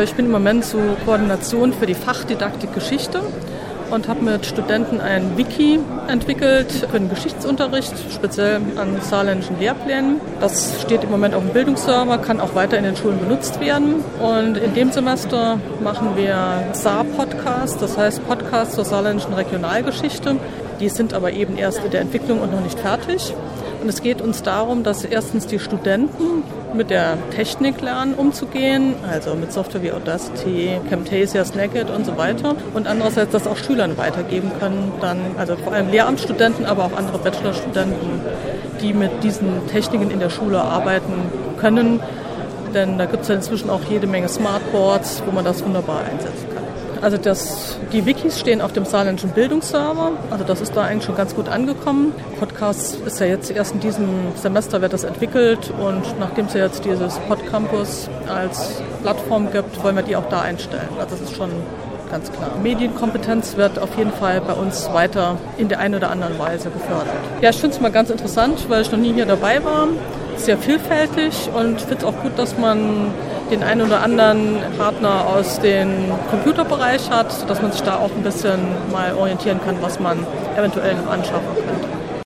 Ich bin im Moment zur Koordination für die Fachdidaktik Geschichte und habe mit Studenten ein Wiki entwickelt für den Geschichtsunterricht, speziell an saarländischen Lehrplänen. Das steht im Moment auf dem Bildungsserver, kann auch weiter in den Schulen benutzt werden. Und in dem Semester machen wir Saar-Podcasts, das heißt Podcasts zur saarländischen Regionalgeschichte. Die sind aber eben erst in der Entwicklung und noch nicht fertig. Und es geht uns darum, dass erstens die Studenten mit der Technik lernen, umzugehen, also mit Software wie Audacity, Camtasia, Snagit und so weiter. Und andererseits das auch Schülern weitergeben können, dann, also vor allem Lehramtsstudenten, aber auch andere Bachelorstudenten, die mit diesen Techniken in der Schule arbeiten können. Denn da gibt es ja inzwischen auch jede Menge Smartboards, wo man das wunderbar einsetzen kann. Also das, die Wikis stehen auf dem saarländischen Bildungsserver. Also das ist da eigentlich schon ganz gut angekommen. Podcast ist ja jetzt erst in diesem Semester wird das entwickelt und nachdem es ja jetzt dieses Podcampus als Plattform gibt, wollen wir die auch da einstellen. Also das ist schon ganz klar. Medienkompetenz wird auf jeden Fall bei uns weiter in der einen oder anderen Weise gefördert. Ja, ich finde es mal ganz interessant, weil ich noch nie hier dabei war. Sehr vielfältig und finde es auch gut, dass man den einen oder anderen Partner aus dem Computerbereich hat, sodass man sich da auch ein bisschen mal orientieren kann, was man eventuell noch anschaffen könnte.